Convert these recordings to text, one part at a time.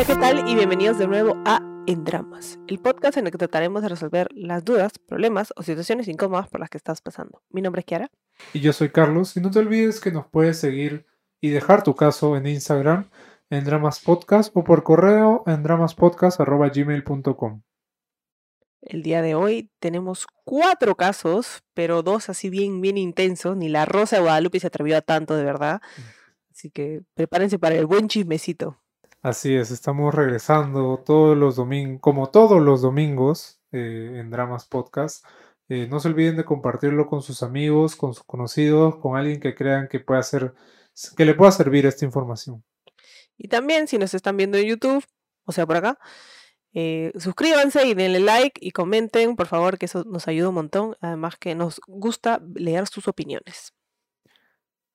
Hola, ¿qué tal? Y bienvenidos de nuevo a En Dramas, el podcast en el que trataremos de resolver las dudas, problemas o situaciones incómodas por las que estás pasando. Mi nombre es Kiara. Y yo soy Carlos, y no te olvides que nos puedes seguir y dejar tu caso en Instagram, en Dramas Podcast, o por correo en dramaspodcast.gmail.com. El día de hoy tenemos cuatro casos, pero dos así bien, bien intensos. Ni la Rosa de Guadalupe se atrevió a tanto, de verdad. Así que prepárense para el buen chismecito. Así es, estamos regresando todos los domingos, como todos los domingos, eh, en Dramas Podcast. Eh, no se olviden de compartirlo con sus amigos, con sus conocidos, con alguien que crean que pueda ser, que le pueda servir esta información. Y también, si nos están viendo en YouTube, o sea, por acá, eh, suscríbanse y denle like y comenten, por favor, que eso nos ayuda un montón. Además que nos gusta leer sus opiniones.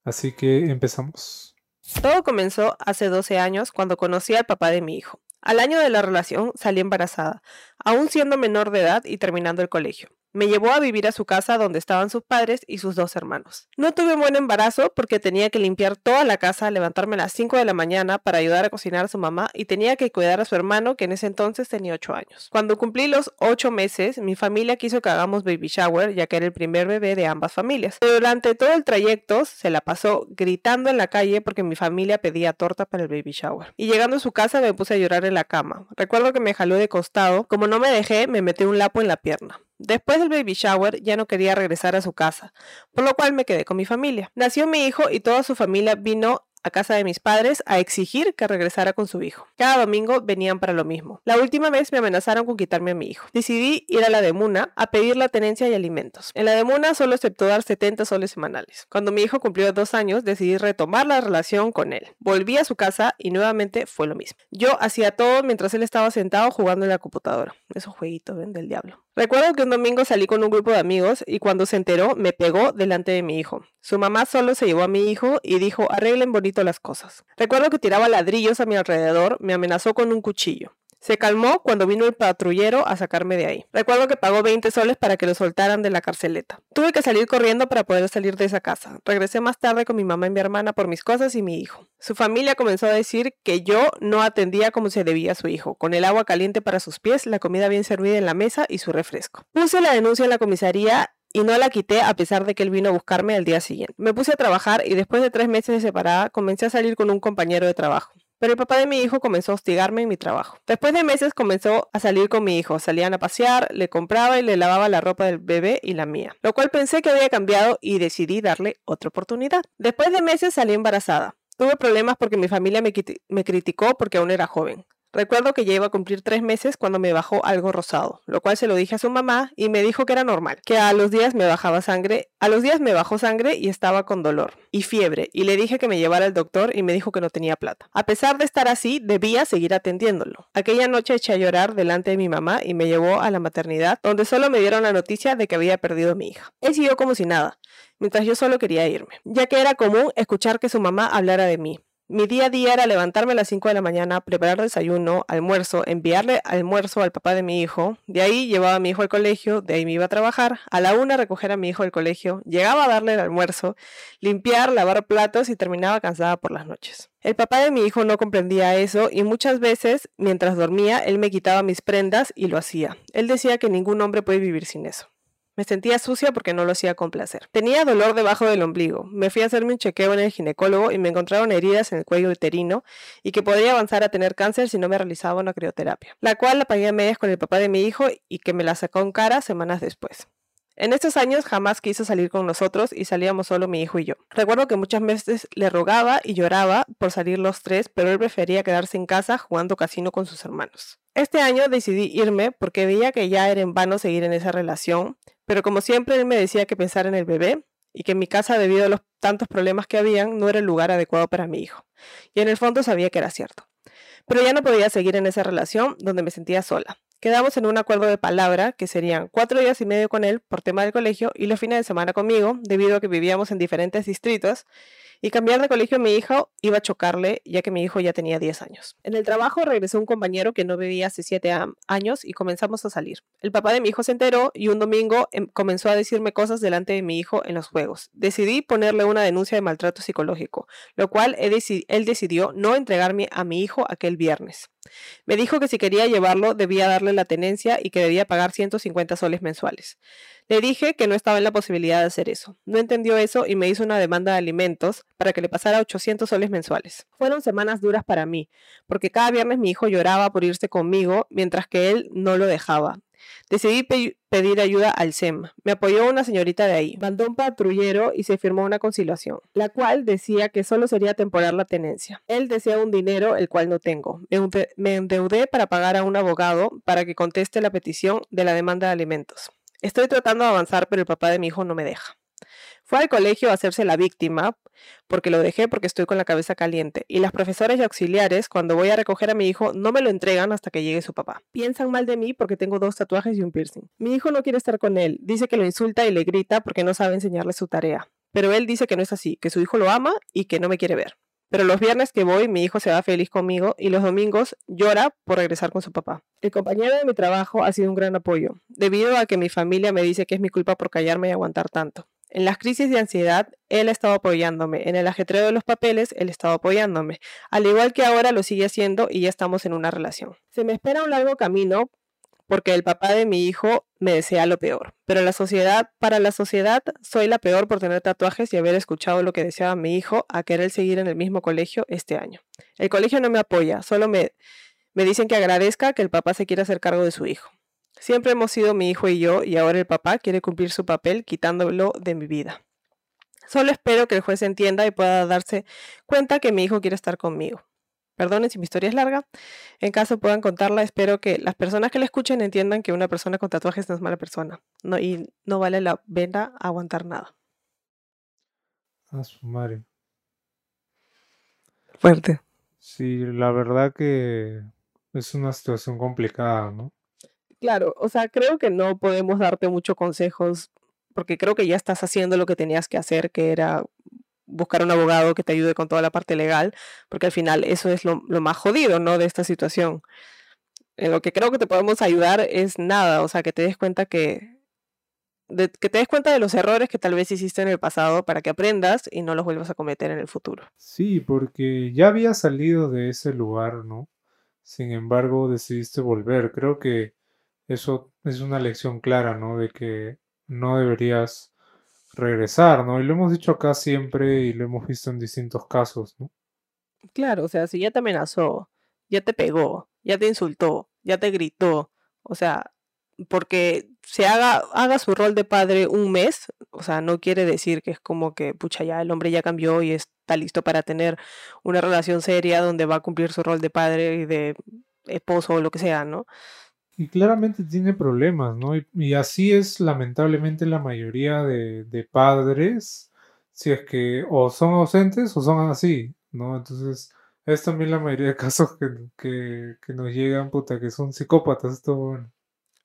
Así que empezamos. Todo comenzó hace 12 años cuando conocí al papá de mi hijo. Al año de la relación salí embarazada, aún siendo menor de edad y terminando el colegio me llevó a vivir a su casa donde estaban sus padres y sus dos hermanos. No tuve buen embarazo porque tenía que limpiar toda la casa, levantarme a las 5 de la mañana para ayudar a cocinar a su mamá y tenía que cuidar a su hermano que en ese entonces tenía 8 años. Cuando cumplí los 8 meses, mi familia quiso que hagamos baby shower ya que era el primer bebé de ambas familias. Pero durante todo el trayecto se la pasó gritando en la calle porque mi familia pedía torta para el baby shower. Y llegando a su casa me puse a llorar en la cama. Recuerdo que me jaló de costado, como no me dejé, me metí un lapo en la pierna. Después del baby shower ya no quería regresar a su casa, por lo cual me quedé con mi familia. Nació mi hijo y toda su familia vino a casa de mis padres a exigir que regresara con su hijo. Cada domingo venían para lo mismo. La última vez me amenazaron con quitarme a mi hijo. Decidí ir a la de Muna a pedir la tenencia y alimentos. En la de Muna solo aceptó dar 70 soles semanales. Cuando mi hijo cumplió dos años, decidí retomar la relación con él. Volví a su casa y nuevamente fue lo mismo. Yo hacía todo mientras él estaba sentado jugando en la computadora. Esos jueguitos, ¿ven? Del diablo. Recuerdo que un domingo salí con un grupo de amigos y cuando se enteró me pegó delante de mi hijo. Su mamá solo se llevó a mi hijo y dijo arreglen bonito las cosas. Recuerdo que tiraba ladrillos a mi alrededor, me amenazó con un cuchillo. Se calmó cuando vino el patrullero a sacarme de ahí. Recuerdo que pagó 20 soles para que lo soltaran de la carceleta. Tuve que salir corriendo para poder salir de esa casa. Regresé más tarde con mi mamá y mi hermana por mis cosas y mi hijo. Su familia comenzó a decir que yo no atendía como se debía a su hijo, con el agua caliente para sus pies, la comida bien servida en la mesa y su refresco. Puse la denuncia en la comisaría y no la quité a pesar de que él vino a buscarme al día siguiente. Me puse a trabajar y después de tres meses de separada comencé a salir con un compañero de trabajo. Pero el papá de mi hijo comenzó a hostigarme en mi trabajo. Después de meses comenzó a salir con mi hijo. Salían a pasear, le compraba y le lavaba la ropa del bebé y la mía. Lo cual pensé que había cambiado y decidí darle otra oportunidad. Después de meses salí embarazada. Tuve problemas porque mi familia me, me criticó porque aún era joven. Recuerdo que ya iba a cumplir tres meses cuando me bajó algo rosado, lo cual se lo dije a su mamá y me dijo que era normal, que a los días me bajaba sangre, a los días me bajó sangre y estaba con dolor y fiebre y le dije que me llevara al doctor y me dijo que no tenía plata. A pesar de estar así, debía seguir atendiéndolo. Aquella noche eché a llorar delante de mi mamá y me llevó a la maternidad, donde solo me dieron la noticia de que había perdido a mi hija. Él siguió como si nada, mientras yo solo quería irme, ya que era común escuchar que su mamá hablara de mí. Mi día a día era levantarme a las 5 de la mañana, preparar desayuno, almuerzo, enviarle almuerzo al papá de mi hijo. De ahí llevaba a mi hijo al colegio, de ahí me iba a trabajar. A la una recoger a mi hijo del colegio, llegaba a darle el almuerzo, limpiar, lavar platos y terminaba cansada por las noches. El papá de mi hijo no comprendía eso y muchas veces, mientras dormía, él me quitaba mis prendas y lo hacía. Él decía que ningún hombre puede vivir sin eso. Me sentía sucia porque no lo hacía con placer. Tenía dolor debajo del ombligo. Me fui a hacerme un chequeo en el ginecólogo y me encontraron heridas en el cuello uterino y que podría avanzar a tener cáncer si no me realizaba una crioterapia, la cual la pagué a medias con el papá de mi hijo y que me la sacó en cara semanas después. En estos años jamás quiso salir con nosotros y salíamos solo mi hijo y yo. Recuerdo que muchas veces le rogaba y lloraba por salir los tres, pero él prefería quedarse en casa jugando casino con sus hermanos. Este año decidí irme porque veía que ya era en vano seguir en esa relación, pero como siempre él me decía que pensar en el bebé y que en mi casa debido a los tantos problemas que habían no era el lugar adecuado para mi hijo. Y en el fondo sabía que era cierto. Pero ya no podía seguir en esa relación donde me sentía sola. Quedamos en un acuerdo de palabra que serían cuatro días y medio con él por tema del colegio y los fines de semana conmigo, debido a que vivíamos en diferentes distritos y cambiar de colegio a mi hijo iba a chocarle ya que mi hijo ya tenía 10 años. En el trabajo regresó un compañero que no vivía hace 7 años y comenzamos a salir. El papá de mi hijo se enteró y un domingo em, comenzó a decirme cosas delante de mi hijo en los juegos. Decidí ponerle una denuncia de maltrato psicológico, lo cual él decidió no entregarme a mi hijo aquel viernes. Me dijo que si quería llevarlo debía darle la tenencia y que debía pagar 150 soles mensuales. Le dije que no estaba en la posibilidad de hacer eso. No entendió eso y me hizo una demanda de alimentos para que le pasara 800 soles mensuales. Fueron semanas duras para mí, porque cada viernes mi hijo lloraba por irse conmigo, mientras que él no lo dejaba. Decidí pedir ayuda al SEM. Me apoyó una señorita de ahí. Mandó un patrullero y se firmó una conciliación, la cual decía que solo sería temporal la tenencia. Él desea un dinero el cual no tengo. me endeudé para pagar a un abogado para que conteste la petición de la demanda de alimentos. Estoy tratando de avanzar, pero el papá de mi hijo no me deja. Fue al colegio a hacerse la víctima porque lo dejé porque estoy con la cabeza caliente. Y las profesoras y auxiliares, cuando voy a recoger a mi hijo, no me lo entregan hasta que llegue su papá. Piensan mal de mí porque tengo dos tatuajes y un piercing. Mi hijo no quiere estar con él. Dice que lo insulta y le grita porque no sabe enseñarle su tarea. Pero él dice que no es así, que su hijo lo ama y que no me quiere ver. Pero los viernes que voy, mi hijo se va feliz conmigo y los domingos llora por regresar con su papá. El compañero de mi trabajo ha sido un gran apoyo, debido a que mi familia me dice que es mi culpa por callarme y aguantar tanto. En las crisis de ansiedad, él ha estado apoyándome. En el ajetreo de los papeles, él ha estado apoyándome. Al igual que ahora lo sigue haciendo y ya estamos en una relación. Se me espera un largo camino porque el papá de mi hijo me desea lo peor. Pero la sociedad, para la sociedad, soy la peor por tener tatuajes y haber escuchado lo que deseaba mi hijo a querer seguir en el mismo colegio este año. El colegio no me apoya, solo me, me dicen que agradezca que el papá se quiera hacer cargo de su hijo. Siempre hemos sido mi hijo y yo, y ahora el papá quiere cumplir su papel quitándolo de mi vida. Solo espero que el juez entienda y pueda darse cuenta que mi hijo quiere estar conmigo. Perdonen si mi historia es larga. En caso puedan contarla, espero que las personas que la escuchen entiendan que una persona con tatuajes no es mala persona no, y no vale la pena aguantar nada. A su madre. Fuerte. Sí, la verdad que es una situación complicada, ¿no? Claro, o sea, creo que no podemos darte muchos consejos porque creo que ya estás haciendo lo que tenías que hacer, que era buscar un abogado que te ayude con toda la parte legal, porque al final eso es lo, más jodido, ¿no? De esta situación. En lo que creo que te podemos ayudar es nada, o sea, que te des cuenta que, que te des cuenta de los errores que tal vez hiciste en el pasado para que aprendas y no los vuelvas a cometer en el futuro. Sí, porque ya había salido de ese lugar, ¿no? Sin embargo, decidiste volver. Creo que eso es una lección clara, ¿no? De que no deberías regresar, ¿no? Y lo hemos dicho acá siempre y lo hemos visto en distintos casos, ¿no? Claro, o sea, si ya te amenazó, ya te pegó, ya te insultó, ya te gritó, o sea, porque se haga, haga su rol de padre un mes, o sea, no quiere decir que es como que, pucha, ya el hombre ya cambió y está listo para tener una relación seria donde va a cumplir su rol de padre y de esposo o lo que sea, ¿no? Y claramente tiene problemas, ¿no? Y, así es lamentablemente la mayoría de, padres, si es que o son ausentes o son así, ¿no? Entonces, es también la mayoría de casos que, nos llegan, puta, que son psicópatas, esto bueno.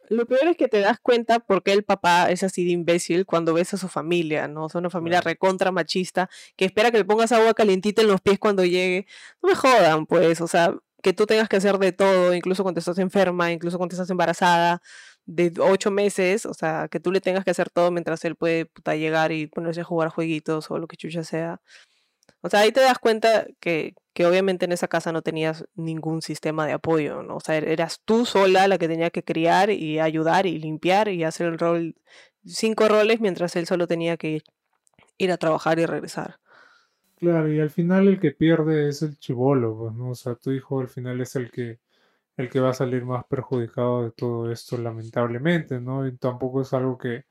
Lo peor es que te das cuenta por qué el papá es así de imbécil cuando ves a su familia, ¿no? Son una familia recontra machista que espera que le pongas agua calientita en los pies cuando llegue. No me jodan, pues, o sea, que tú tengas que hacer de todo, incluso cuando estás enferma, incluso cuando estás embarazada, de ocho meses, o sea, que tú le tengas que hacer todo mientras él puede llegar y ponerse a jugar jueguitos o lo que chucha sea. O sea, ahí te das cuenta que, que obviamente en esa casa no tenías ningún sistema de apoyo, ¿no? O sea, eras tú sola la que tenía que criar y ayudar y limpiar y hacer el rol, cinco roles, mientras él solo tenía que ir a trabajar y regresar. Claro, y al final el que pierde es el chivolo, ¿no? O sea, tu hijo al final es el que, el que va a salir más perjudicado de todo esto, lamentablemente, ¿no? Y tampoco es algo que,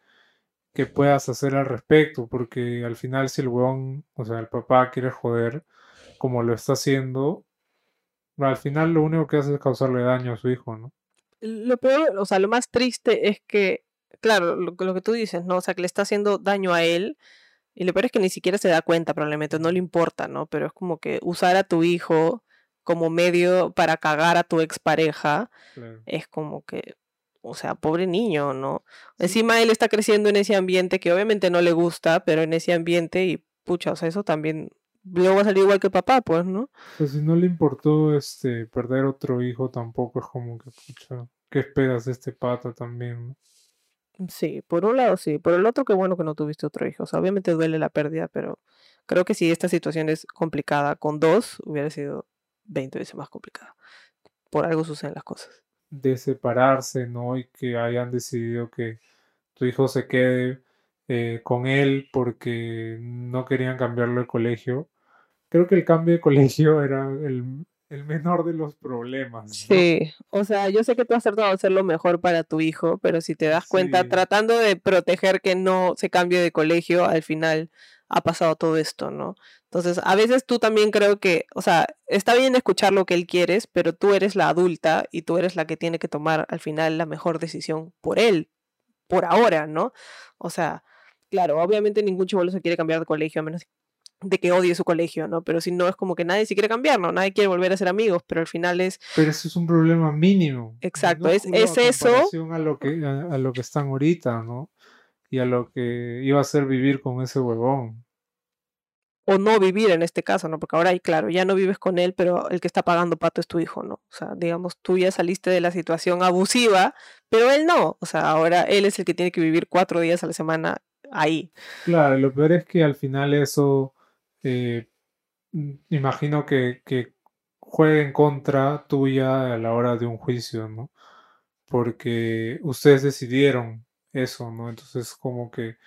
que puedas hacer al respecto, porque al final si el weón, o sea, el papá quiere joder como lo está haciendo, al final lo único que hace es causarle daño a su hijo, ¿no? Lo peor, o sea, lo más triste es que, claro, lo, lo que tú dices, ¿no? O sea, que le está haciendo daño a él y lo peor es que ni siquiera se da cuenta, probablemente, no le importa, ¿no? Pero es como que usar a tu hijo como medio para cagar a tu expareja es como que, o sea, pobre niño, ¿no? Encima él está creciendo en ese ambiente que obviamente no le gusta, pero en ese ambiente y pucha, o sea, eso también luego va a salir igual que papá, pues, ¿no? Pues si no le importó este perder otro hijo tampoco es como que pucha, ¿qué esperas de este pata también, ¿no? Sí, por un lado sí, por el otro qué bueno que no tuviste otro hijo. O sea, obviamente duele la pérdida, pero creo que si esta situación es complicada con dos, hubiera sido 20 veces más complicada. por algo suceden las cosas. De separarse, ¿no? Y que hayan decidido que tu hijo se quede eh, con él porque no querían cambiarlo de colegio. Creo que el cambio de colegio era el, el menor de los problemas. ¿no? Sí, o sea, yo sé que tú has tratado de hacer lo mejor para tu hijo, pero si te das cuenta, Sí. tratando de proteger que no se cambie de colegio, al final ha pasado todo esto, ¿no? Entonces, a veces tú también creo que, o sea, está bien escuchar lo que él quieres, pero tú eres la adulta y tú eres la que tiene que tomar al final la mejor decisión por él, por ahora, ¿no? O sea, claro, obviamente ningún chivolo se quiere cambiar de colegio a menos de que odie su colegio, ¿no? Pero si no es como que nadie se quiere cambiar, ¿no? Nadie quiere volver a ser amigos, pero al final es Pero eso es un problema mínimo. Exacto, es- es a eso. A lo, que, a, a lo que están ahorita, ¿no? Y a lo que iba a ser vivir con ese huevón. o no vivir en este caso, ¿no? Porque ahora, y claro, ya no vives con él, pero el que está pagando pato es tu hijo, ¿no? O sea, digamos, tú ya saliste de la situación abusiva, pero él no. O sea, ahora él es el que tiene que vivir cuatro días a la semana ahí. Claro, lo peor es que al final eso, eh, imagino que, que juegue en contra tuya a la hora de un juicio, ¿no? Porque ustedes decidieron eso, ¿no? Entonces como que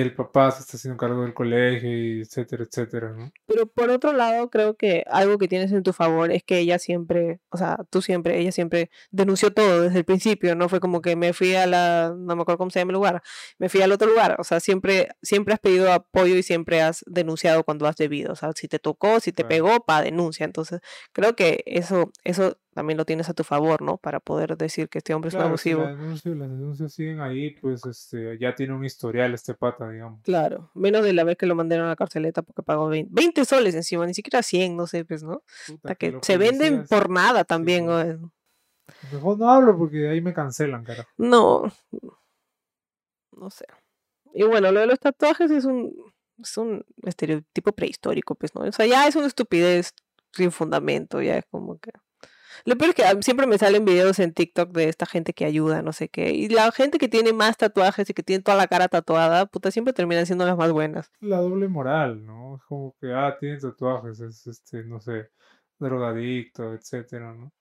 el papá se está haciendo cargo del colegio y etcétera, etcétera, ¿no? Pero por otro lado, creo que algo que tienes en tu favor es que ella siempre, o sea, tú siempre, ella siempre denunció todo desde el principio, no fue como que me fui a la, no me acuerdo cómo se llama el lugar, me fui al otro lugar, o sea, siempre, siempre has pedido apoyo y siempre has denunciado cuando has debido, o sea, si te tocó, si te pegó, pa, denuncia, entonces creo que eso, eso también lo tienes a tu favor, ¿no? Para poder decir que este hombre es un si abusivo. denuncia- las denuncias siguen ahí, pues este, ya tiene un historial este pata, digamos. Claro, menos de la vez que lo mandaron a la carceleta porque pagó 20, 20 soles encima, ni siquiera 100, no sé, pues, ¿no? Puta, Hasta que se venden por nada también. pues. ¿no? Mejor no hablo porque de ahí me cancelan, carajo. No, no sé. Y bueno, lo de los tatuajes es un, es un estereotipo prehistórico, pues, ¿no? O sea, ya es una estupidez sin fundamento, ya es como que... Lo peor es que siempre me salen videos en TikTok de esta gente que ayuda, no sé qué. Y la gente que tiene más tatuajes y que tiene toda la cara tatuada, puta, siempre terminan siendo las más buenas. La doble moral, ¿no? Es como que, ah, tiene tatuajes, es este, no sé, drogadicto, etcétera, ¿no?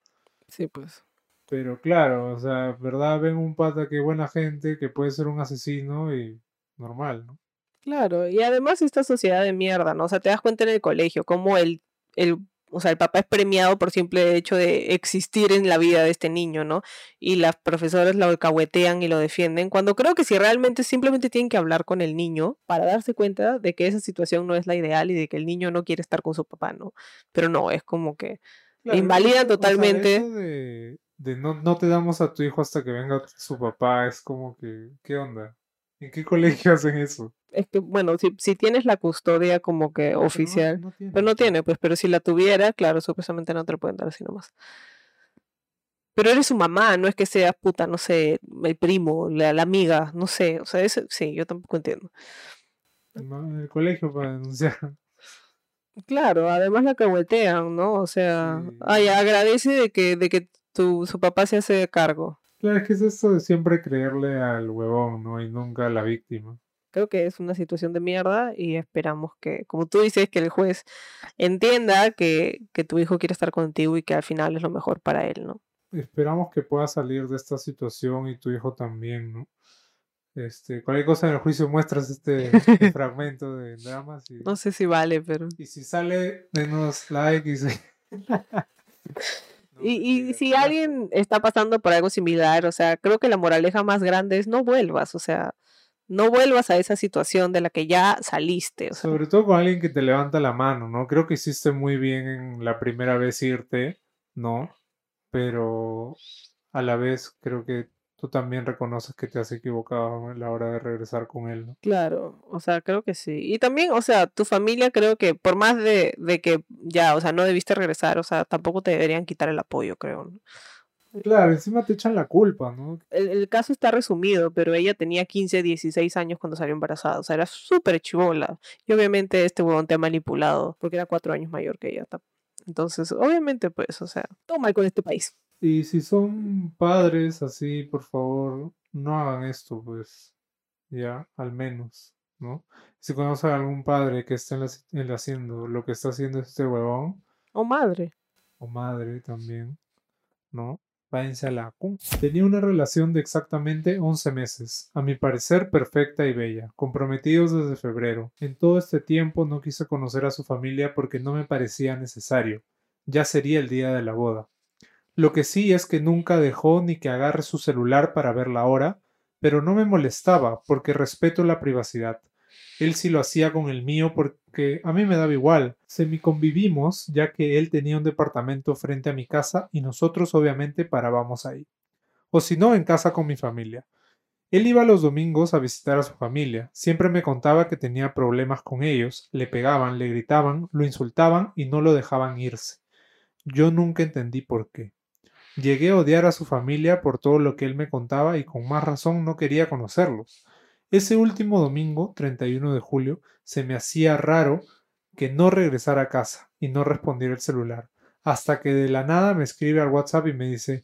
Sí, pues. Pero claro, o sea, ¿verdad? Ven un pata que buena gente, que puede ser un asesino y normal, ¿no? Claro, y además esta sociedad de mierda, ¿no? O sea, te das cuenta en el colegio cómo el, el, o sea, el papá es premiado por simple hecho de existir en la vida de este niño, ¿no? Y las profesoras lo alcahuetean y lo defienden, cuando creo que si realmente simplemente tienen que hablar con el niño para darse cuenta de que esa situación no es la ideal y de que el niño no quiere estar con su papá, ¿no? Pero no, es como que Claro, invalidan eso- o sea, totalmente. de, de no, no te damos a tu hijo hasta que venga su papá, es como que, ¿qué onda? ¿En qué colegio hacen eso? Es que, bueno, si, si tienes la custodia como que Pero oficial. no Pero no tiene, pues, pero si la tuviera, claro, supuestamente no te lo pueden dar así nomás. Pero eres su mamá, no es que seas puta, no sé, el primo, la, la amiga, no sé, o sea, eso, sí, yo tampoco entiendo. no, En el colegio para denunciar. Claro, además la cahuetean, ¿no? O sea, Sí. ay, agradece de que, de que tu, su papá se hace cargo. Claro, es que es eso de siempre creerle al huevón, ¿no? Y nunca a la víctima. Creo que es una situación de mierda y esperamos que, como tú dices, que el juez entienda que, que tu hijo quiere estar contigo y que al final es lo mejor para él, ¿no? Esperamos que pueda salir de esta situación y tu hijo también, ¿no? Este, cualquier cosa en el juicio muestras este, este fragmento de dramas y, No sé si vale, pero... y si sale, denos like y se- Y, si alguien está pasando por algo similar, o sea, creo que la moraleja más grande es no vuelvas, o sea, no vuelvas a esa situación de la que ya saliste, o sea, Sobre todo con alguien que te levanta la mano, ¿no? Creo que hiciste muy bien en la primera vez irte, ¿no? Pero a la vez creo que tú también reconoces que te has equivocado a la hora de regresar con él, ¿no? claro, o sea, creo que sí. Y también, o sea, tu familia creo que por más de, de que ya, o sea, no debiste regresar, o sea, tampoco te deberían quitar el apoyo, creo, ¿no? Claro, encima te echan la culpa, ¿no? El, el caso está resumido, pero ella tenía 15, 16 años cuando salió embarazada, o sea, era súper chivola. Y obviamente este huevón te ha manipulado, porque era cuatro años mayor que ella. Entonces, obviamente, pues, o sea, todo mal con este país. Y si son padres así, por favor, no hagan esto, pues, ya, al menos, ¿no? Si conocen a algún padre que esté en la, en la haciendo lo que está haciendo este huevón, O madre. o madre también, ¿no? Váyanse a la. Tenía una relación de exactamente 11 meses, a mi parecer perfecta y bella, comprometidos desde febrero. En todo este tiempo no quise conocer a su familia porque no me parecía necesario. Ya sería el día de la boda. Lo que sí es que nunca dejó ni que agarre su celular para ver la hora, pero no me molestaba porque respeto la privacidad. Él sí lo hacía con el mío porque a mí me daba igual. Semi-convivimos ya que él tenía un departamento frente a mi casa y nosotros obviamente parábamos ahí. O si no, en casa con mi familia. Él iba los domingos a visitar a su familia. Siempre me contaba que tenía problemas con ellos, le pegaban, le gritaban, lo insultaban y no lo dejaban irse. Yo nunca entendí por qué. Llegué a odiar a su familia por todo lo que él me contaba y con más razón no quería conocerlos. Ese último domingo, 31 de julio, se me hacía raro que no regresara a casa y no respondiera el celular, hasta que de la nada me escribe al WhatsApp y me dice,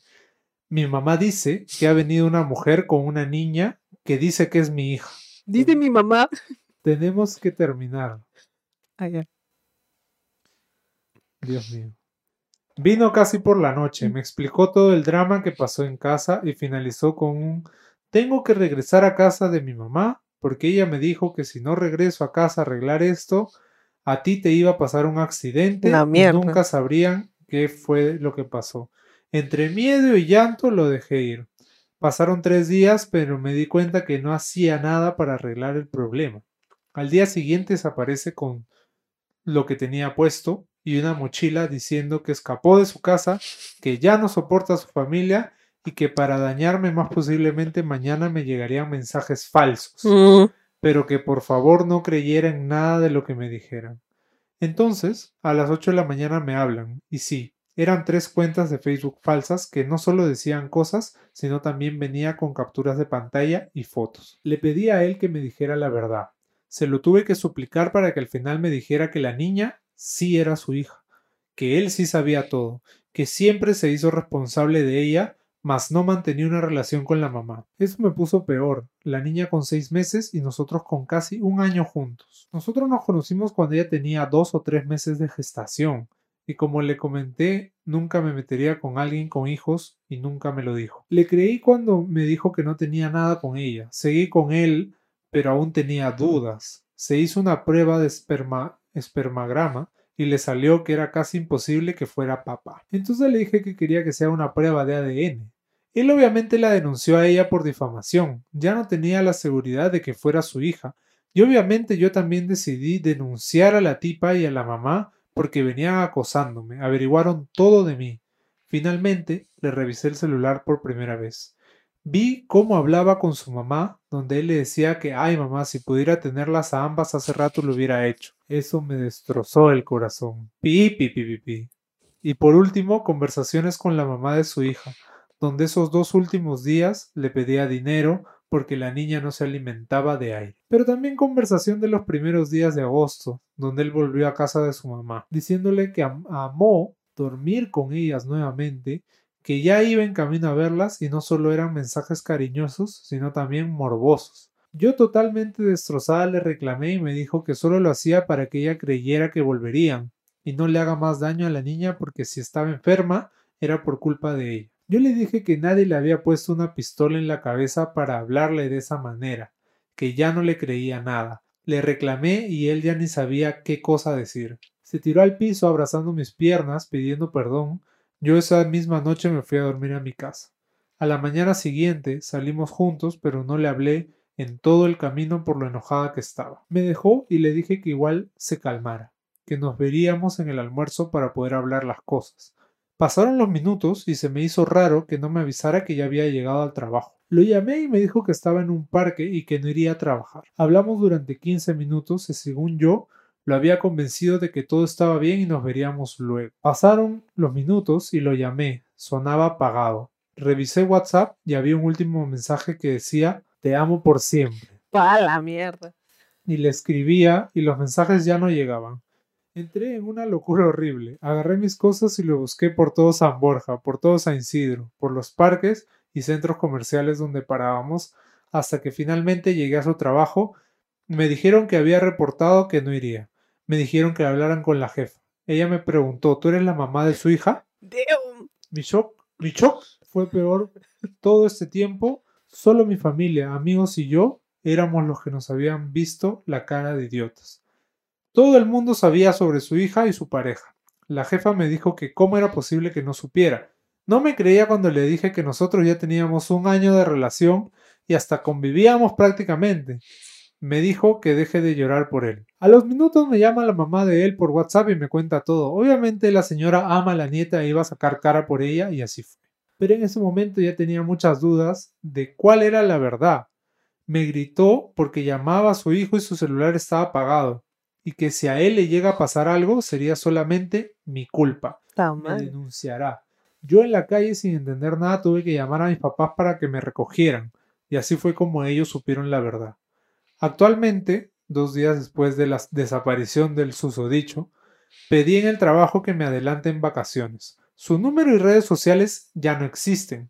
mi mamá dice que ha venido una mujer con una niña que dice que es mi hija. Dice mi mamá. Tenemos que terminar. Ah, ya. Dios mío. Vino casi por la noche, me explicó todo el drama que pasó en casa y finalizó con un tengo que regresar a casa de mi mamá porque ella me dijo que si no regreso a casa a arreglar esto, a ti te iba a pasar un accidente La y nunca sabrían qué fue lo que pasó. Entre miedo y llanto lo dejé ir. Pasaron tres días, pero me di cuenta que no hacía nada para arreglar el problema. Al día siguiente desaparece con lo que tenía puesto y una mochila diciendo que escapó de su casa, que ya no soporta a su familia y que para dañarme más posiblemente mañana me llegarían mensajes falsos, Mm, pero que por favor no creyera en nada de lo que me dijeran. Entonces, a las 8 de la mañana me hablan, y sí, eran tres cuentas de Facebook falsas que no solo decían cosas, sino también venía con capturas de pantalla y fotos. Le pedí a él que me dijera la verdad. Se lo tuve que suplicar para que al final me dijera que la niña sí era su hija, que él sí sabía todo, que siempre se hizo responsable de ella, mas no mantenía una relación con la mamá. Eso me puso peor, la niña con seis meses y nosotros con casi un año juntos. Nosotros nos conocimos cuando ella tenía dos o tres meses de gestación, y como le comenté, nunca me metería con alguien con hijos y nunca me lo dijo. Le creí cuando me dijo que no tenía nada con ella. Seguí con él, pero aún tenía dudas. Se hizo una prueba de esperma, espermagrama y le salió que era casi imposible que fuera papá. Entonces le dije que quería que sea una prueba de ADN. Él obviamente la denunció a ella por difamación. Ya no tenía la seguridad de que fuera su hija. Y obviamente yo también decidí denunciar a la tipa y a la mamá porque venían acosándome, averiguaron todo de mí. Finalmente le revisé el celular por primera vez. Vi cómo hablaba con su mamá, donde él le decía que, ay mamá, si pudiera tenerlas a ambas hace rato lo hubiera hecho. Eso me destrozó el corazón. Pi, pi, pi, pi, pi. Y por último, conversaciones con la mamá de su hija, donde esos dos últimos días le pedía dinero porque la niña no se alimentaba de aire. Pero también conversación de los primeros días de agosto, donde él volvió a casa de su mamá, diciéndole que am amó dormir con ellas nuevamente, que ya iba en camino a verlas y no solo eran mensajes cariñosos, sino también morbosos. Yo totalmente destrozada le reclamé y me dijo que solo lo hacía para que ella creyera que volverían y no le haga más daño a la niña porque si estaba enferma era por culpa de ella. Yo le dije que nadie le había puesto una pistola en la cabeza para hablarle de esa manera, que ya no le creía nada. Le reclamé y él ya ni sabía qué cosa decir. Se tiró al piso abrazando mis piernas, pidiendo perdón. Yo esa misma noche me fui a dormir a mi casa. A la mañana siguiente salimos juntos, pero no le hablé en todo el camino por lo enojada que estaba. Me dejó y le dije que igual se calmara, que nos veríamos en el almuerzo para poder hablar las cosas. Pasaron los minutos y se me hizo raro que no me avisara que ya había llegado al trabajo. Lo llamé y me dijo que estaba en un parque y que no iría a trabajar. Hablamos durante 15 minutos y según yo lo había convencido de que todo estaba bien y nos veríamos luego. Pasaron los minutos y lo llamé. Sonaba apagado. Revisé WhatsApp y había un último mensaje que decía te amo por siempre. Pa' la mierda. Y le escribía y los mensajes ya no llegaban. Entré en una locura horrible. Agarré mis cosas y lo busqué por todo San Borja, por todo San Isidro, por los parques y centros comerciales donde parábamos, hasta que finalmente llegué a su trabajo. Me dijeron que había reportado que no iría. Me dijeron que hablaran con la jefa. Ella me preguntó, ¿tú eres la mamá de su hija? Damn. Mi shock Mi shock fue peor todo este tiempo. Solo mi familia, amigos y yo éramos los que nos habían visto la cara de idiotas. Todo el mundo sabía sobre su hija y su pareja. La jefa me dijo que cómo era posible que no supiera. No me creía cuando le dije que nosotros ya teníamos un año de relación y hasta convivíamos prácticamente. Me dijo que deje de llorar por él. A los minutos me llama la mamá de él por WhatsApp y me cuenta todo. Obviamente la señora ama a la nieta e iba a sacar cara por ella y así fue. Pero en ese momento ya tenía muchas dudas de cuál era la verdad. Me gritó porque llamaba a su hijo y su celular estaba apagado y que si a él le llega a pasar algo sería solamente mi culpa. Me denunciará. Yo en la calle sin entender nada tuve que llamar a mis papás para que me recogieran y así fue como ellos supieron la verdad. Actualmente, dos días después de la desaparición del susodicho, pedí en el trabajo que me adelanten vacaciones. Su número y redes sociales ya no existen.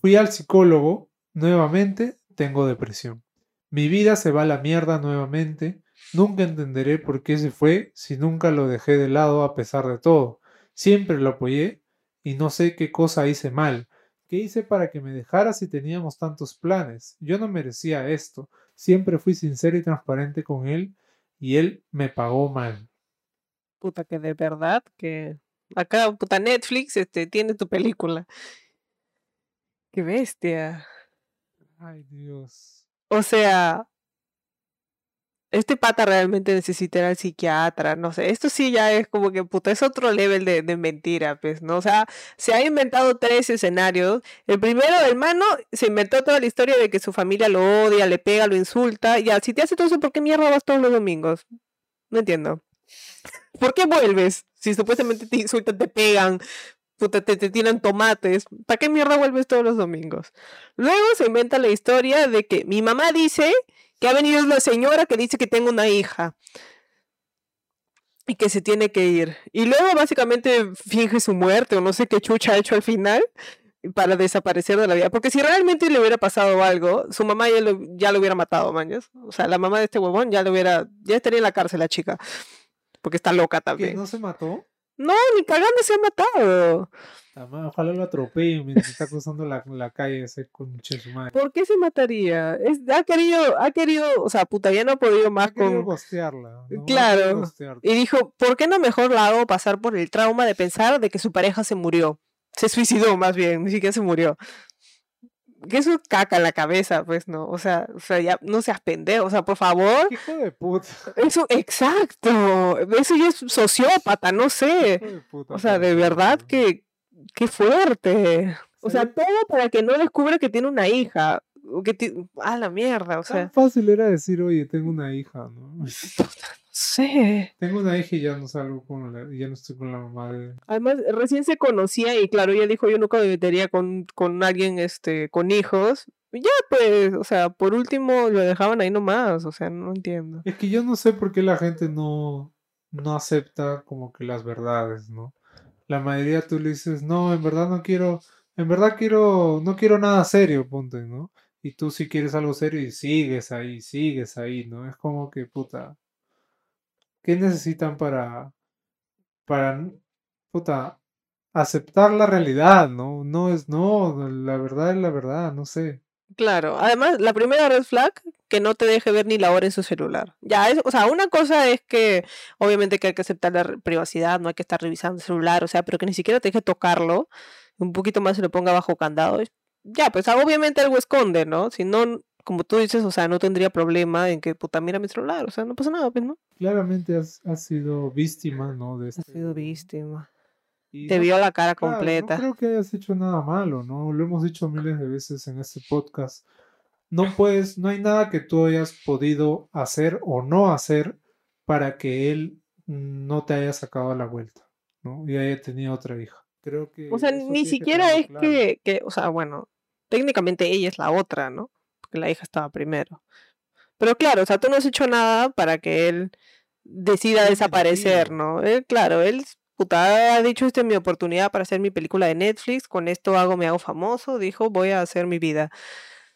Fui al psicólogo, nuevamente tengo depresión. Mi vida se va a la mierda nuevamente. Nunca entenderé por qué se fue si nunca lo dejé de lado a pesar de todo. Siempre lo apoyé y no sé qué cosa hice mal. ¿Qué hice para que me dejara si teníamos tantos planes? Yo no merecía esto. Siempre fui sincero y transparente con él y él me pagó mal. Puta que de verdad que acá puta Netflix este tiene tu película. Qué bestia. Ay, Dios. O sea, este pata realmente necesita ir al psiquiatra, no sé, esto sí ya es como que puta, es otro level de, de, mentira, pues, ¿no? O sea, se ha inventado tres escenarios. El primero, el mano, se inventó toda la historia de que su familia lo odia, le pega, lo insulta. Ya, si te hace todo eso, ¿por qué mierda vas todos los domingos? No entiendo. ¿Por qué vuelves? Si supuestamente te insultan, te pegan, puta, te, te tiran tomates. ¿Para qué mierda vuelves todos los domingos? Luego se inventa la historia de que mi mamá dice que ha venido una señora que dice que tengo una hija y que se tiene que ir. Y luego básicamente finge su muerte o no sé qué chucha ha hecho al final para desaparecer de la vida. Porque si realmente le hubiera pasado algo, su mamá ya lo, ya lo hubiera matado, maños. O sea, la mamá de este huevón ya lo hubiera, ya estaría en la cárcel la chica. Porque está loca también. ¿No se mató? No, ni cagando se ha matado. Ojalá lo atropellen mientras está cruzando la, la calle ese conche su madre. ¿Por qué se mataría? Es, ha querido, ha querido, o sea, puta, ya no ha podido más ha con. Gostearla, Claro. Y dijo, ¿por qué no mejor la hago pasar por el trauma de pensar de que su pareja se murió? Se suicidó más bien, ni siquiera se murió que eso caca en la cabeza, pues, ¿no? O sea, o sea, ya no seas pendejo, o sea, por favor. Hijo de puta. Eso, exacto. Eso ya es sociópata, no sé. o sea, de verdad que, qué fuerte. O sea, todo para que no descubra que tiene una hija. Que ah, la mierda, o sea. Tan fácil era decir, oye, tengo una hija, ¿no? Sí. Tengo una hija y ya no salgo con la, ya no estoy con la mamá de. Además, recién se conocía y claro, ella dijo yo nunca me metería con, con alguien este, con hijos. Ya pues, o sea, por último lo dejaban ahí nomás, o sea, no entiendo. Es que yo no sé por qué la gente no, no acepta como que las verdades, ¿no? La mayoría tú le dices, no, en verdad no quiero, en verdad quiero, no quiero nada serio, punto, ¿no? Y tú sí quieres algo serio y sigues ahí, sigues ahí, ¿no? Es como que, puta, ¿Qué necesitan para, para, puta, aceptar la realidad, ¿no? No es, no, la verdad es la verdad, no sé. Claro, además, la primera red flag, que no te deje ver ni la hora en su celular. Ya, es, o sea, una cosa es que obviamente que hay que aceptar la privacidad, no hay que estar revisando el celular, o sea, pero que ni siquiera te deje tocarlo, un poquito más se lo ponga bajo candado. Ya, pues obviamente algo esconde, ¿no? Si no, como tú dices, o sea, no tendría problema en que, puta, mira mi celular, o sea, no pasa nada, pues, ¿no? Claramente has, sido víctima, ¿no? De este... Has sido víctima. Te vio la cara completa. No creo que hayas hecho nada malo, ¿no? Lo hemos dicho miles de veces en este podcast. No puedes, no hay nada que tú hayas podido hacer o no hacer para que él no te haya sacado a la vuelta, ¿no? Y haya tenido otra hija. Creo que. O sea, ni siquiera es que, que, o sea, bueno, técnicamente ella es la otra, ¿no? que la hija estaba primero. Pero claro, o sea, tú no has hecho nada para que él decida desaparecer, ¿no? Él, claro, él puta, ha dicho, esta es mi oportunidad para hacer mi película de Netflix, con esto hago, me hago famoso, dijo, voy a hacer mi vida.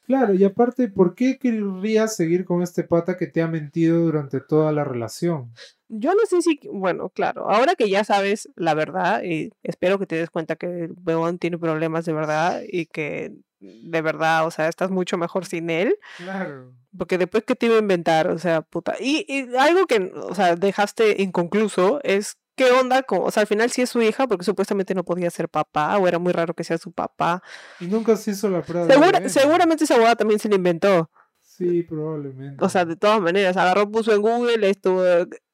Claro, y aparte, ¿por qué querrías seguir con este pata que te ha mentido durante toda la relación? Yo no sé si, bueno, claro, ahora que ya sabes la verdad, y espero que te des cuenta que Beón tiene problemas de verdad y que de verdad, o sea, estás mucho mejor sin él. Claro. Porque después que te iba a inventar, o sea, puta. Y, y algo que, o sea, dejaste inconcluso es qué onda, con, o sea, al final sí es su hija, porque supuestamente no podía ser papá, o era muy raro que sea su papá. Y nunca se hizo la prueba. Segura- de seguramente esa boda también se la inventó. Sí, probablemente. O sea, de todas maneras, agarró, puso en Google esto,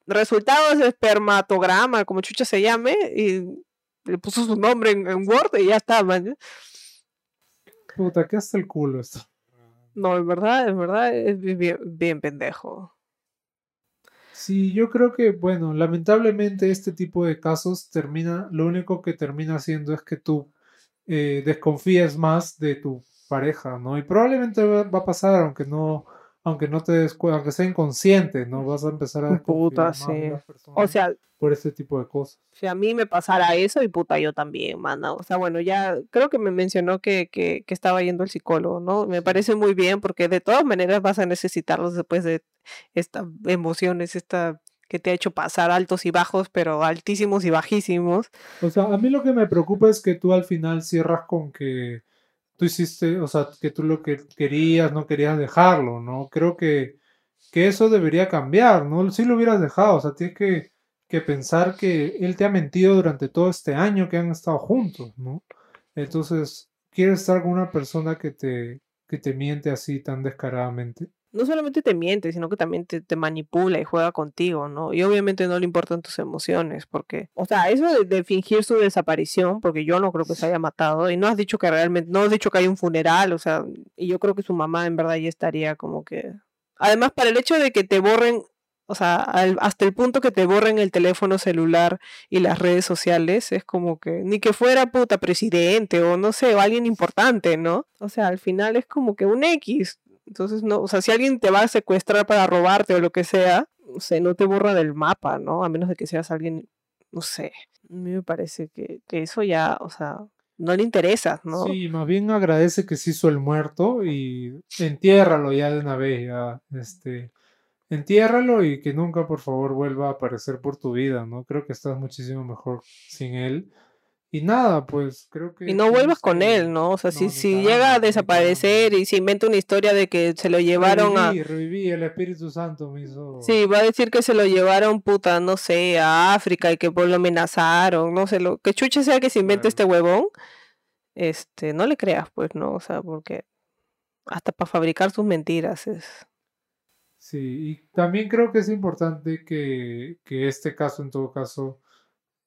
resultados de espermatograma, como chucha se llame, y le puso su nombre en, en Word y ya está, man. Puta, que hasta el culo esto. No, en verdad, en verdad es bi- bien, bien pendejo. Sí, yo creo que, bueno, lamentablemente este tipo de casos termina, lo único que termina haciendo es que tú eh, desconfíes más de tu pareja, ¿no? Y probablemente va, va a pasar, aunque no, aunque no te des aunque sea inconsciente, ¿no? Vas a empezar a Puta, sí. O sea, por este tipo de cosas. si a mí me pasara eso, y puta, yo también, mana. O sea, bueno, ya creo que me mencionó que, que, que estaba yendo al psicólogo, ¿no? Me parece muy bien porque de todas maneras vas a necesitarlos después de estas emociones, esta que te ha hecho pasar altos y bajos, pero altísimos y bajísimos. O sea, a mí lo que me preocupa es que tú al final cierras con que tú hiciste, o sea, que tú lo que querías, no querías dejarlo, ¿no? Creo que, que eso debería cambiar, ¿no? Si lo hubieras dejado, o sea, tienes que, que pensar que él te ha mentido durante todo este año que han estado juntos, ¿no? Entonces, ¿quieres estar con una persona que te, que te miente así tan descaradamente? No solamente te miente, sino que también te, manipula y juega contigo, ¿no? Y obviamente no le importan tus emociones, porque, o sea, eso de, fingir su desaparición, porque yo no creo que se haya matado, y no has dicho que realmente, no has dicho que hay un funeral, o sea, y yo creo que su mamá en verdad ya estaría como que... Además, para el hecho de que te borren, o sea, hasta el punto que te borren el teléfono celular y las redes sociales, es como que, ni que fuera puta presidente o no sé, o alguien importante, ¿no? O sea, al final es como que un X. Entonces, no, o sea, si alguien te va a secuestrar para robarte o lo que sea, no sé, no te borra del mapa, ¿no? A menos de que seas alguien, no sé. A mí me parece que, que eso ya, o sea, no le interesa, ¿no? Sí, más bien agradece que se hizo el muerto y entiérralo ya de una vez, ya, este, entiérralo y que nunca, por favor, vuelva a aparecer por tu vida, ¿no? Creo que estás muchísimo mejor sin él. Y nada, pues creo que Y no vuelvas con él, ¿no? O sea, si, no, si llega a desaparecer y se inventa una historia de que se lo llevaron a... Reviví, reviví, el Espíritu Santo me hizo... Sí, va a decir que se lo llevaron, puta, no sé, a África y que pues lo amenazaron, no sé, lo que chuche sea que se invente Claro. este huevón, este, no le creas, pues, ¿no? O sea, porque hasta para fabricar sus mentiras es... Sí, y también creo que es importante que, que este caso, en todo caso,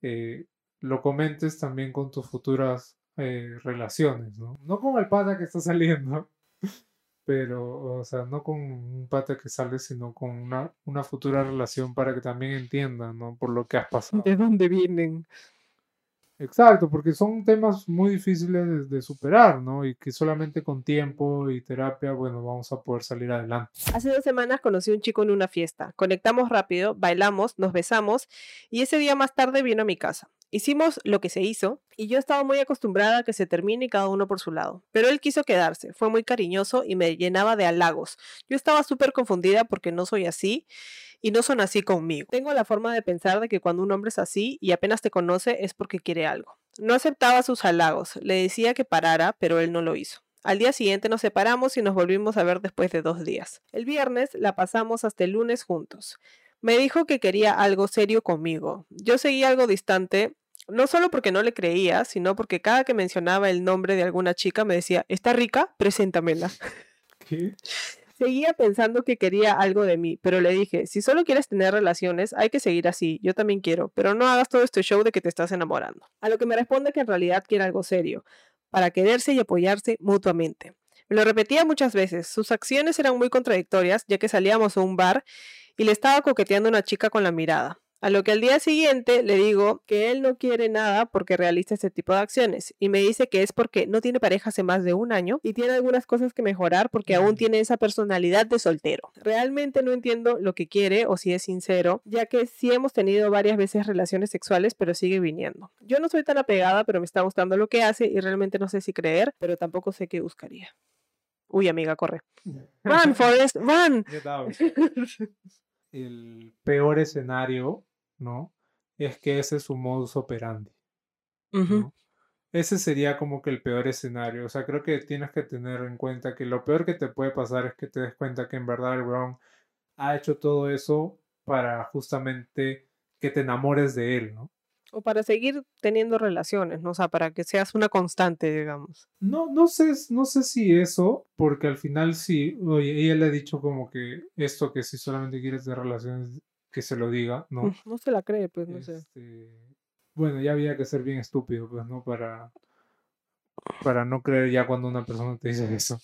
eh, lo comentes también con tus futuras eh, relaciones, ¿no? No con el pata que está saliendo, pero, o sea, no con un pata que sale, sino con una, una futura relación para que también entiendan, ¿no? Por lo que has pasado. ¿De dónde vienen? Exacto, porque son temas muy difíciles de, de superar, ¿no? Y que solamente con tiempo y terapia, bueno, vamos a poder salir adelante. Hace dos semanas conocí a un chico en una fiesta. Conectamos rápido, bailamos, nos besamos y ese día más tarde vino a mi casa. Hicimos lo que se hizo y yo estaba muy acostumbrada a que se termine cada uno por su lado. Pero él quiso quedarse, fue muy cariñoso y me llenaba de halagos. Yo estaba súper confundida porque no soy así y no son así conmigo. Tengo la forma de pensar de que cuando un hombre es así y apenas te conoce es porque quiere algo. No aceptaba sus halagos, le decía que parara, pero él no lo hizo. Al día siguiente nos separamos y nos volvimos a ver después de dos días. El viernes la pasamos hasta el lunes juntos. Me dijo que quería algo serio conmigo. Yo seguía algo distante, no solo porque no le creía, sino porque cada que mencionaba el nombre de alguna chica me decía, ¿está rica? Preséntamela. ¿Qué? Seguía pensando que quería algo de mí, pero le dije, si solo quieres tener relaciones, hay que seguir así, yo también quiero, pero no hagas todo este show de que te estás enamorando. A lo que me responde que en realidad quiere algo serio, para quererse y apoyarse mutuamente. Me lo repetía muchas veces, sus acciones eran muy contradictorias, ya que salíamos a un bar y le estaba coqueteando a una chica con la mirada. A lo que al día siguiente le digo que él no quiere nada porque realiza este tipo de acciones y me dice que es porque no tiene pareja hace más de un año y tiene algunas cosas que mejorar porque aún tiene esa personalidad de soltero. Realmente no entiendo lo que quiere o si es sincero, ya que sí hemos tenido varias veces relaciones sexuales pero sigue viniendo. Yo no soy tan apegada pero me está gustando lo que hace y realmente no sé si creer, pero tampoco sé qué buscaría. Uy, amiga, corre. Run, Forrest, run. El peor escenario, ¿no? Es que ese es su modus operandi. Ese sería como que el peor escenario. O sea, creo que tienes que tener en cuenta que lo peor que te puede pasar es que te des cuenta que en verdad el weón ha hecho todo eso para justamente que te enamores de él, ¿no? O para seguir teniendo relaciones, ¿no? O sea, para que seas una constante, digamos. No, no sé, no sé si eso, porque al final sí, oye, ella le ha dicho como que esto que si solamente quieres de relaciones, que se lo diga, ¿no? No se la cree, pues, no sé. Este, bueno, ya había que ser bien estúpido, pues, ¿no? Para, para no creer ya cuando una persona te dice eso.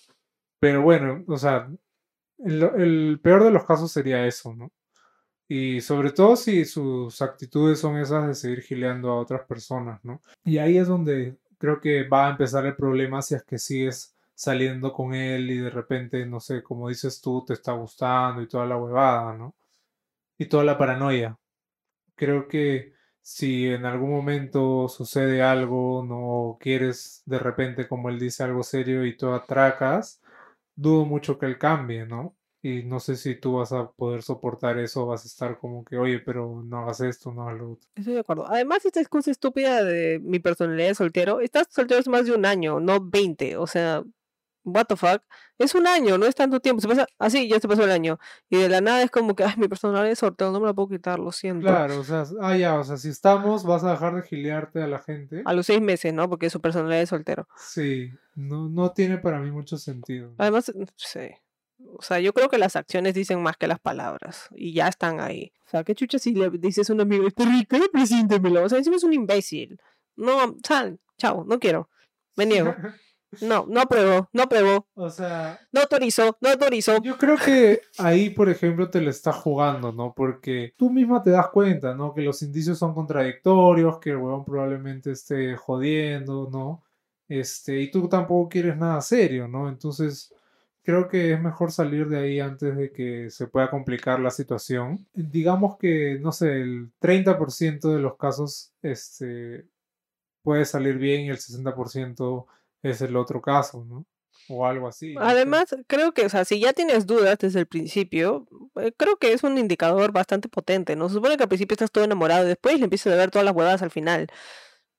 Pero bueno, o sea, el, el peor de los casos sería eso, ¿no? Y sobre todo si sus actitudes son esas de seguir gileando a otras personas, ¿no? Y ahí es donde creo que va a empezar el problema si es que sigues saliendo con él y de repente, no sé, como dices tú, te está gustando y toda la huevada, ¿no? Y toda la paranoia. Creo que si en algún momento sucede algo, no quieres de repente, como él dice, algo serio y tú atracas, dudo mucho que él cambie, ¿no? Y no sé si tú vas a poder soportar eso, vas a estar como que, oye, pero no hagas esto, no hagas lo otro. Estoy de acuerdo. Además, esta excusa estúpida de mi personalidad de soltero, estás soltero más de un año, no 20. O sea, what the fuck. Es un año, no es tanto tiempo. Se pasa así, ya se pasó el año. Y de la nada es como que, ay, mi personalidad de soltero, no me la puedo quitar, lo siento. Claro, o sea, ah, ya, o sea, si estamos, vas a dejar de gilearte a la gente. A los seis meses, ¿no? Porque es su personalidad de soltero. Sí, no, no tiene para mí mucho sentido. Además, sí. O sea, yo creo que las acciones dicen más que las palabras. Y ya están ahí. O sea, qué chucha si le dices a un amigo, está rica, preséntemelo. O sea, encima es un imbécil. No, sal, chao, no quiero. Me niego. No, no apruebo, no apruebo. O sea, No autorizo, no autorizo. yo creo que ahí, por ejemplo, te lo está jugando, ¿no? Porque tú misma te das cuenta, ¿no? Que los indicios son contradictorios, que el huevón probablemente esté jodiendo, ¿no? Este, y tú tampoco quieres nada serio, ¿no? Entonces, creo que es mejor salir de ahí antes de que se pueda complicar la situación. Digamos que, no sé, el 30% de los casos, este, puede salir bien y el 60% es el otro caso, ¿no? O algo así. Además, creo que, o sea, si ya tienes dudas desde el principio, eh, creo que es un indicador bastante potente, ¿no? Se supone que al principio estás todo enamorado después le empiezas a ver todas las huevadas al final.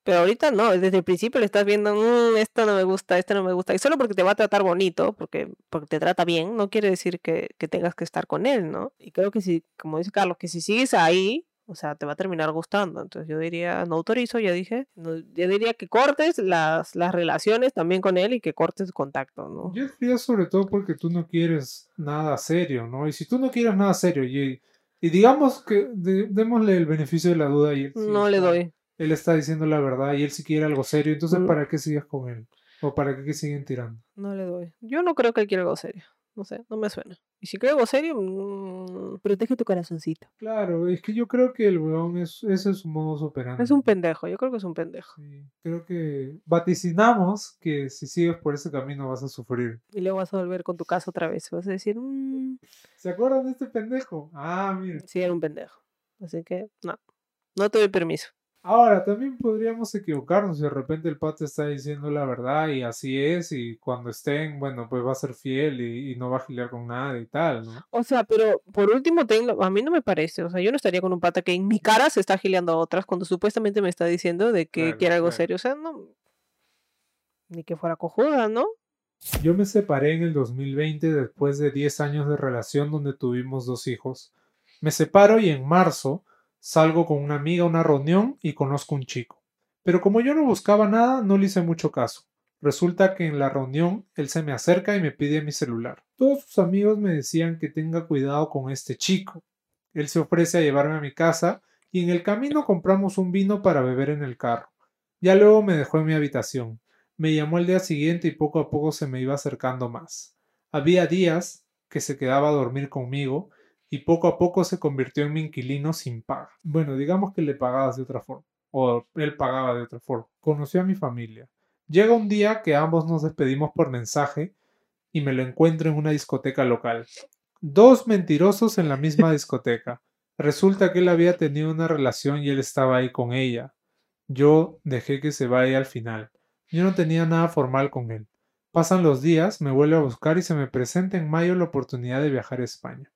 Pero ahorita no, desde el principio le estás viendo, "Mm, esto no me gusta, esto no me gusta. Y solo porque te va a tratar bonito, porque, porque te trata bien, no quiere decir que, que tengas que estar con él, ¿no? Y creo que si, como dice Carlos, que si sigues ahí, o sea, te va a terminar gustando. Entonces yo diría, no autorizo, ya dije. No, yo diría que cortes las, las relaciones también con él y que cortes contacto, ¿no? Yo diría sobre todo porque tú no quieres nada serio, ¿no? Y si tú no quieres nada serio y, y digamos que de- démosle el beneficio de la duda y él sí No le está- doy. Él está diciendo la verdad y él sí quiere algo serio, entonces Mm. ¿para qué sigues con él? ¿O para qué siguen tirando? No le doy. Yo no creo que él quiera algo serio. No sé, no me suena. Y si algo serio, mm, protege tu corazoncito. Claro, es que yo creo que el weón es, ese es su modo operandi. Es un pendejo, yo creo que es un pendejo. Sí, creo que vaticinamos que si sigues por ese camino vas a sufrir. Y luego vas a volver con tu casa otra vez. Vas a decir, mmm, ¿Se acuerdan de este pendejo? Ah, mira. sí, era un pendejo. Así que, no. No te doy permiso. Ahora, también podríamos equivocarnos si de repente el pata está diciendo la verdad y así es y cuando estén, bueno, pues va a ser fiel y, y no va a gilear con nada y tal, ¿no? O sea, pero por último, tengo- a mí no me parece. O sea, yo no estaría con un pata que en mi cara se está gileando a otras cuando supuestamente me está diciendo de que Claro, quiere algo claro. serio. O sea, no. Ni que fuera cojuda, ¿no? Yo me separé en el 2020 después de 10 años de relación donde tuvimos dos hijos. Me separo y en marzo salgo con una amiga a una reunión y conozco un chico. Pero como yo no buscaba nada, no le hice mucho caso. Resulta que en la reunión él se me acerca y me pide mi celular. Todos sus amigos me decían que tenga cuidado con este chico. Él se ofrece a llevarme a mi casa y en el camino compramos un vino para beber en el carro. Ya luego me dejó en mi habitación. Me llamó el día siguiente y poco a poco se me iba acercando más. Había días que se quedaba a dormir conmigo y poco a poco se convirtió en mi inquilino sin paga. Bueno, digamos que le pagabas de otra forma, o él pagaba de otra forma. Conoció a mi familia. Llega un día que ambos nos despedimos por mensaje y me lo encuentro en una discoteca local. Dos mentirosos en la misma discoteca. Resulta que él había tenido una relación y él estaba ahí con ella. Yo dejé que se vaya al final. Yo no tenía nada formal con él. Pasan los días, me vuelve a buscar y se me presenta en mayo la oportunidad de viajar a España.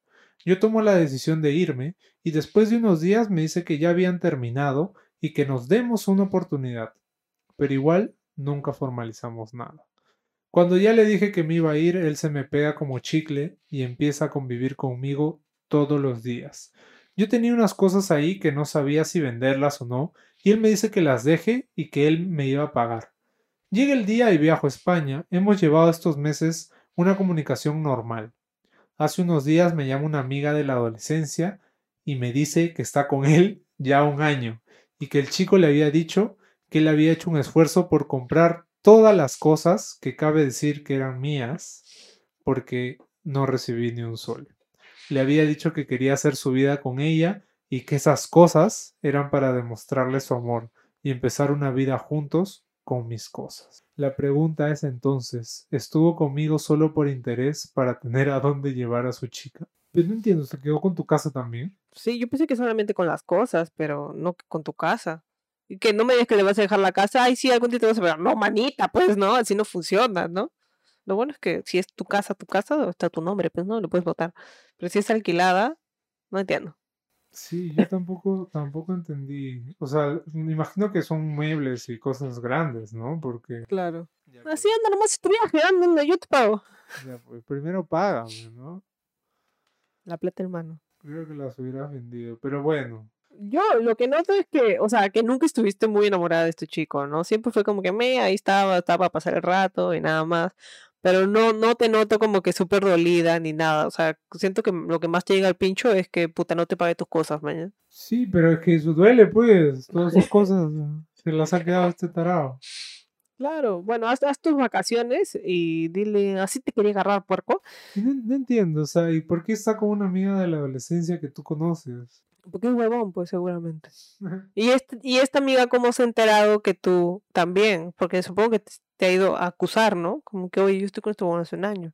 Yo tomo la decisión de irme y después de unos días me dice que ya habían terminado y que nos demos una oportunidad. Pero igual nunca formalizamos nada. Cuando ya le dije que me iba a ir, él se me pega como chicle y empieza a convivir conmigo todos los días. Yo tenía unas cosas ahí que no sabía si venderlas o no, y él me dice que las deje y que él me iba a pagar. Llega el día y viajo a España. Hemos llevado estos meses una comunicación normal. Hace unos días me llama una amiga de la adolescencia y me dice que está con él ya un año y que el chico le había dicho que él había hecho un esfuerzo por comprar todas las cosas que cabe decir que eran mías porque no recibí ni un sol. Le había dicho que quería hacer su vida con ella y que esas cosas eran para demostrarle su amor y empezar una vida juntos con mis cosas. La pregunta es entonces, ¿estuvo conmigo solo por interés para tener a dónde llevar a su chica? Pero no entiendo, ¿se quedó con tu casa también? Sí, yo pensé que solamente con las cosas, pero no con tu casa. Y que no me digas que le vas a dejar la casa, ay, sí, algún día te vas a ver. No, manita, pues no, así no funciona, ¿no? Lo bueno es que si es tu casa, tu casa, está tu nombre, pues no, lo puedes votar. Pero si es alquilada, no entiendo. Sí, yo tampoco, tampoco entendí. O sea, me imagino que son muebles y cosas grandes, ¿no? Porque. Claro. Así anda nomás tu viaje, anda, yo te pago. Ya, pues primero págame, ¿no? La plata, hermano. Creo que las hubieras vendido, pero bueno. Yo lo que noto es que, o sea, que nunca estuviste muy enamorada de este chico, ¿no? Siempre fue como que me, ahí estaba, estaba para pasar el rato y nada más pero no, no te noto como que súper dolida ni nada. O sea, siento que lo que más te llega al pincho es que puta no te pague tus cosas, mañana. Sí, pero es que eso duele, pues. Todas esas cosas se las ha quedado este tarado. Claro, bueno, haz, tus vacaciones y dile, así te quería agarrar, puerco. No, entiendo, o sea, ¿y por qué está con una amiga de la adolescencia que tú conoces? Porque es huevón, pues seguramente. y, este, y esta amiga, ¿cómo se ha enterado que tú también? Porque supongo que te ha ido a acusar, ¿no? Como que, oye, yo estoy con este bueno hace un año.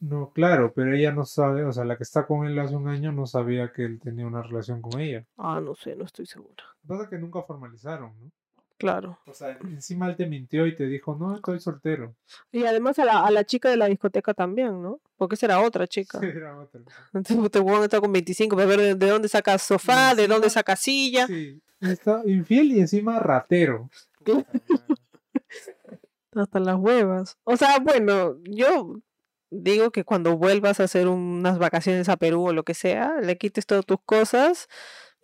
No, claro, pero ella no sabe, o sea, la que está con él hace un año no sabía que él tenía una relación con ella. Ah, no sé, no estoy segura. Lo que pasa es que nunca formalizaron, ¿no? Claro. O sea, encima él te mintió y te dijo, no, estoy soltero. Y además a la, a la chica de la discoteca también, ¿no? Porque esa era otra chica. Sí, era otra. Entonces te voy a estar con 25, a ver de, dónde sacas sofá, de dónde sacas silla. Sí, está infiel y encima ratero. Hasta las huevas. O sea, bueno, yo digo que cuando vuelvas a hacer unas vacaciones a Perú o lo que sea, le quites todas tus cosas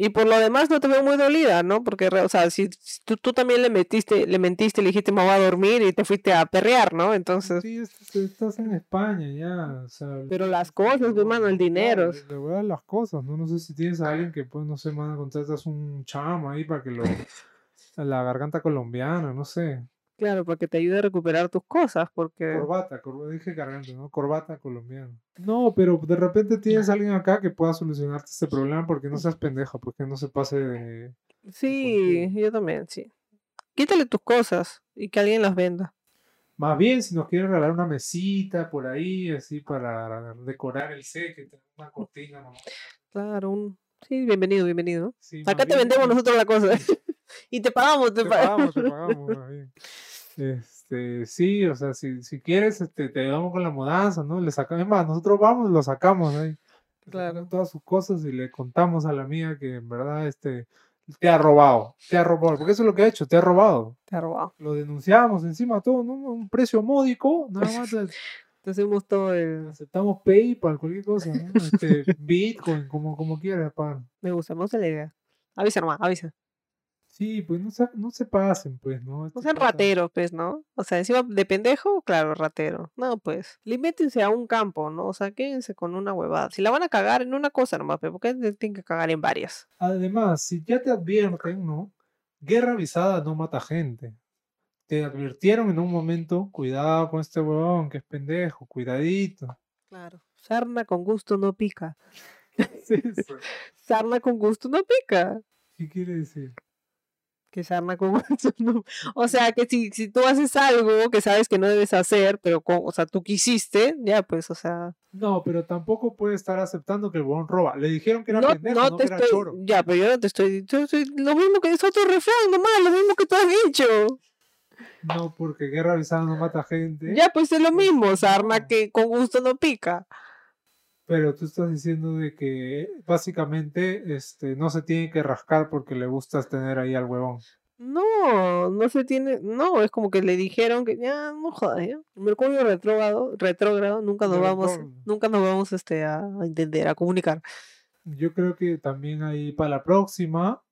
y por lo demás no te veo muy dolida, ¿no? Porque, o sea, si, tú, tú, también le metiste, le mentiste, le dijiste me voy a dormir y te fuiste a perrear, ¿no? Entonces... Sí, estás en España ya, o sea... Pero las cosas, hermano, el dinero. Le, voy a dar las cosas, ¿no? No sé si tienes a alguien que, pues, no sé, manda contratas un chamo ahí para que lo... La garganta colombiana, no sé. Claro, para que te ayude a recuperar tus cosas, porque... Corbata, dije garganta, ¿no? Corbata colombiana. No, pero de repente tienes a alguien acá que pueda solucionarte este problema porque no seas pendeja, porque no se pase de... Sí, yo también, sí. Quítale tus cosas y que alguien las venda. Más bien, si nos quiere regalar una mesita por ahí, así para decorar el set, que tenga una cortina. ¿no? Claro, un... sí, bienvenido, bienvenido. acá te vendemos nosotros la cosa. y te pagamos, te, pagamos. Te pagamos, Este, sí, o sea, si, si quieres, este, te ayudamos con la mudanza, ¿no? Le sacamos, más, nosotros vamos, lo sacamos ahí. Claro. Todas sus cosas y le contamos a la mía que en verdad, este, te ha robado, te ha robado, porque eso es lo que ha hecho, te ha robado. Te ha robado. Lo denunciamos encima todo, ¿no? Un precio módico, nada más. Te hacemos todo el... Aceptamos PayPal, cualquier cosa, ¿no? Este, Bitcoin, como, como quieras, pan. Me gusta, me gusta la idea. Avisa nomás, avisa. Sí, pues no se, no se pasen, pues, ¿no? No sean rateros, pues, ¿no? O sea, encima de pendejo, claro, ratero. No, pues, limítense a un campo, ¿no? O sea, quédense con una huevada. Si la van a cagar en una cosa nomás, pero ¿por qué tienen que cagar en varias? Además, si ya te advierten, ¿no? Guerra avisada no mata gente. Te advirtieron en un momento, cuidado con este huevón que es pendejo, cuidadito. Claro, sarna con gusto no pica. sarna con gusto no pica. ¿Qué quiere decir? Que se arma con O sea, que si, si tú haces algo que sabes que no debes hacer, pero con, o sea, tú quisiste, ya pues, o sea. No, pero tampoco puede estar aceptando que el huevón roba. Le dijeron que era pendejo, no, te estoy, Ya, pero yo no te estoy, lo mismo que es otro refrán nomás, lo mismo que tú has dicho. No, porque guerra avisada no mata gente. Ya, pues es lo mismo, sarna No. que con gusto no pica. Pero tú estás diciendo de que básicamente este, no se tiene que rascar porque le gusta tener ahí al huevón. No, no se tiene, no, es como que le dijeron que ya no jodas. Mercurio retrógrado, retrógrado, nunca nos vamos, nunca nos vamos este a entender, a comunicar. Yo creo que también ahí para la próxima.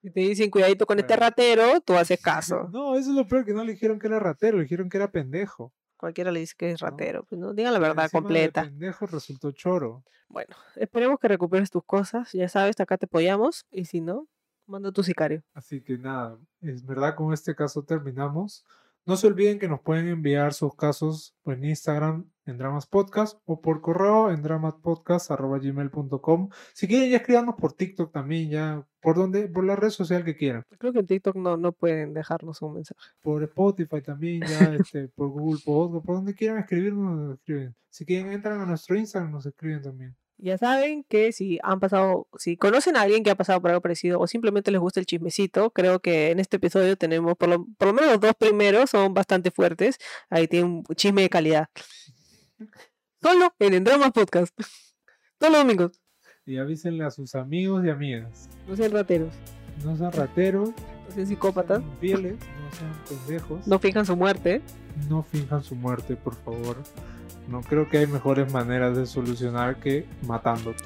Y te dicen cuidadito con este ratero, tú haces caso. No, eso es lo peor que no le dijeron que era ratero, le dijeron que era pendejo. Cualquiera le dice que es ratero, pues no, digan la verdad Encima completa. pendejo resultó choro. Bueno, esperemos que recuperes tus cosas, ya sabes, acá te apoyamos, y si no, manda tu sicario. Así que nada, es verdad, con este caso terminamos. No se olviden que nos pueden enviar sus casos en Instagram en Dramas Podcast o por correo en dramaspodcast.gmail.com. Si quieren, ya escríbanos por TikTok también, ya por donde, por la red social que quieran. Creo que en TikTok no, no pueden dejarnos un mensaje. Por Spotify también, ya este, por Google Podcast, por donde quieran escribirnos, nos escriben. Si quieren, entran a nuestro Instagram, nos escriben también. Ya saben que si han pasado, si conocen a alguien que ha pasado por algo parecido o simplemente les gusta el chismecito, creo que en este episodio tenemos, por lo, por lo menos los dos primeros son bastante fuertes. Ahí tienen un chisme de calidad. Solo en Endramas Podcast. Todos los domingos. Y avísenle a sus amigos y amigas. No sean rateros, No sean rateros, no sean psicópatas, sean fieles, no sean pendejos. no fijan su muerte. no finjan su muerte, por favor. No creo que hay mejores maneras de solucionar que matándote.